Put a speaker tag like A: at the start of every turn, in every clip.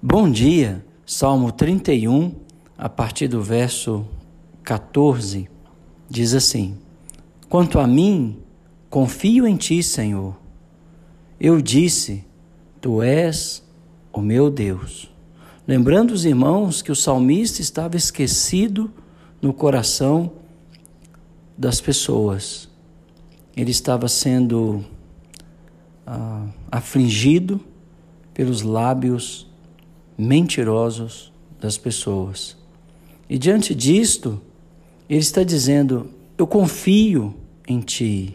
A: Bom dia, Salmo 31, a partir do verso 14, diz assim: Quanto a mim, confio em ti, Senhor. Eu disse: Tu és o meu Deus. Lembrando os irmãos que o salmista estava esquecido no coração das pessoas. Ele estava sendo ah, afligido pelos lábios mentirosos das pessoas. E diante disto, ele está dizendo: Eu confio em ti,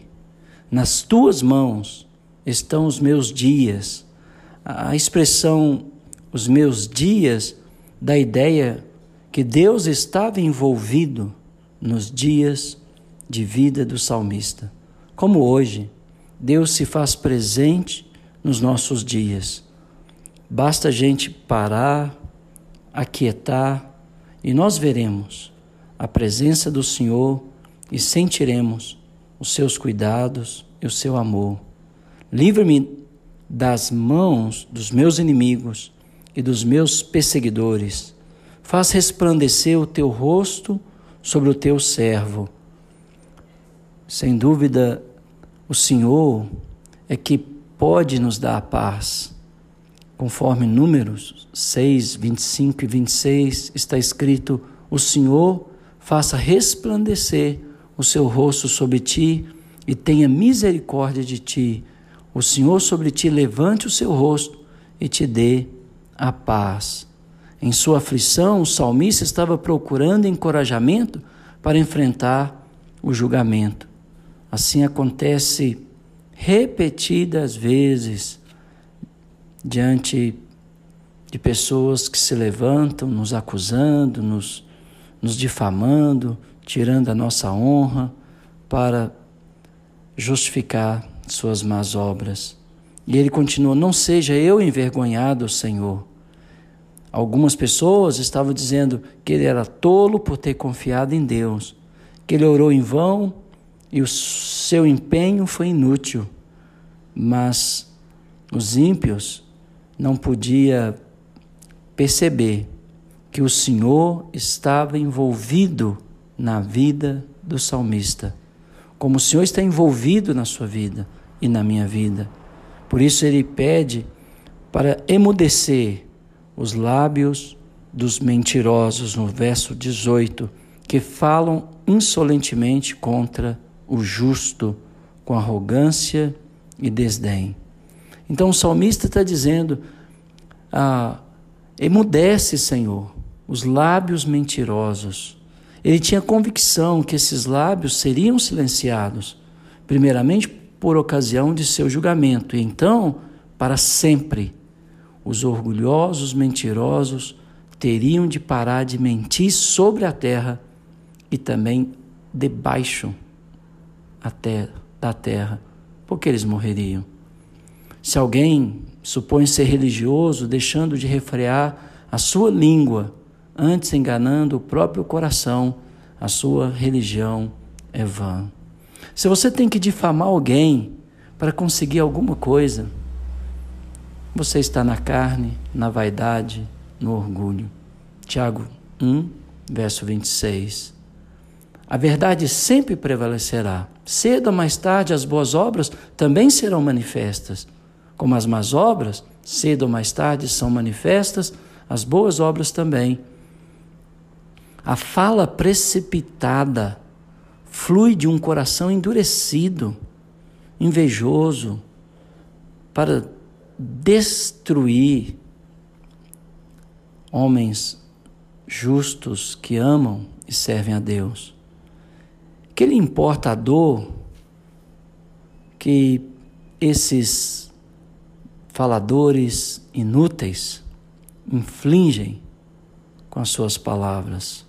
A: nas tuas mãos estão os meus dias. A expressão os meus dias da ideia que Deus estava envolvido nos dias de vida do salmista. Como hoje, Deus se faz presente nos nossos dias. Basta a gente parar, aquietar e nós veremos a presença do Senhor e sentiremos os seus cuidados e o seu amor. Livre-me das mãos dos meus inimigos e dos meus perseguidores. Faz resplandecer o teu rosto sobre o teu servo. Sem dúvida, o Senhor é que pode nos dar a paz. Conforme Números 6, 25 e 26 está escrito: O Senhor faça resplandecer o seu rosto sobre ti e tenha misericórdia de ti. O Senhor sobre ti levante o seu rosto e te dê a paz. Em sua aflição, o salmista estava procurando encorajamento para enfrentar o julgamento. Assim acontece repetidas vezes diante de pessoas que se levantam nos acusando, nos, nos difamando, tirando a nossa honra para justificar suas más obras. E ele continua: Não seja eu envergonhado, Senhor. Algumas pessoas estavam dizendo que ele era tolo por ter confiado em Deus, que ele orou em vão e o seu empenho foi inútil. Mas os ímpios não podia perceber que o Senhor estava envolvido na vida do salmista, como o Senhor está envolvido na sua vida e na minha vida. Por isso ele pede para emudecer os lábios dos mentirosos, no verso 18, que falam insolentemente contra o justo, com arrogância e desdém. Então o salmista está dizendo: ah, emudece, Senhor, os lábios mentirosos. Ele tinha convicção que esses lábios seriam silenciados, primeiramente por ocasião de seu julgamento, e então, para sempre, os orgulhosos mentirosos teriam de parar de mentir sobre a terra e também debaixo da terra, porque eles morreriam. Se alguém supõe ser religioso, deixando de refrear a sua língua, antes enganando o próprio coração, a sua religião é vã. Se você tem que difamar alguém para conseguir alguma coisa, você está na carne, na vaidade, no orgulho. Tiago 1, verso 26. A verdade sempre prevalecerá. Cedo ou mais tarde, as boas obras também serão manifestas. Como as más obras, cedo ou mais tarde, são manifestas, as boas obras também. A fala precipitada flui de um coração endurecido, invejoso, para destruir homens justos que amam e servem a Deus. Que lhe importa a dor que esses faladores inúteis infligem com as suas palavras.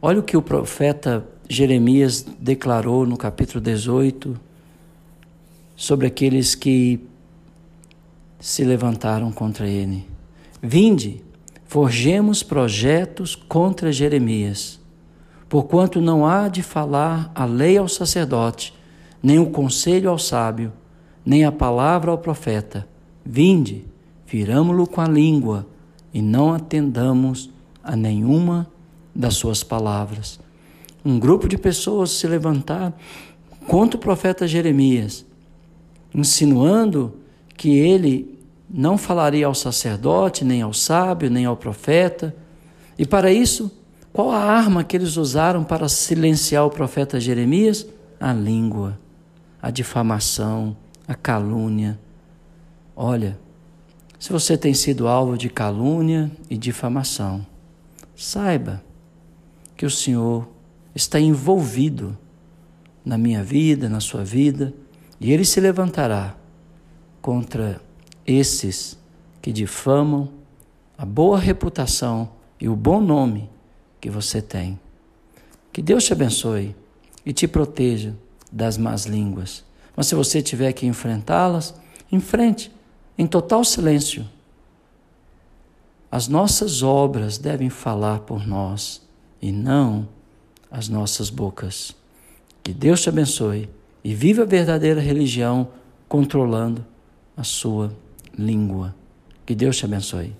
A: Olha o que o profeta Jeremias declarou no capítulo 18 sobre aqueles que se levantaram contra ele. Vinde, forgemos projetos contra Jeremias, porquanto não há de falar a lei ao sacerdote, nem o conselho ao sábio, nem a palavra ao profeta. Vinde, firamo-lo com a língua e não atendamos a nenhuma das suas palavras. Um grupo de pessoas se levantar contra o profeta Jeremias, insinuando que ele não falaria ao sacerdote, nem ao sábio, nem ao profeta. E para isso, qual a arma que eles usaram para silenciar o profeta Jeremias? A língua, a difamação, a calúnia. Olha, se você tem sido alvo de calúnia e difamação, saiba que o Senhor está envolvido na minha vida, na sua vida, e ele se levantará contra esses que difamam a boa reputação e o bom nome que você tem. Que Deus te abençoe e te proteja das más línguas. Mas se você tiver que enfrentá-las, enfrente em total silêncio. As nossas obras devem falar por nós e não as nossas bocas. Que Deus te abençoe e viva a verdadeira religião controlando a sua língua. Que Deus te abençoe.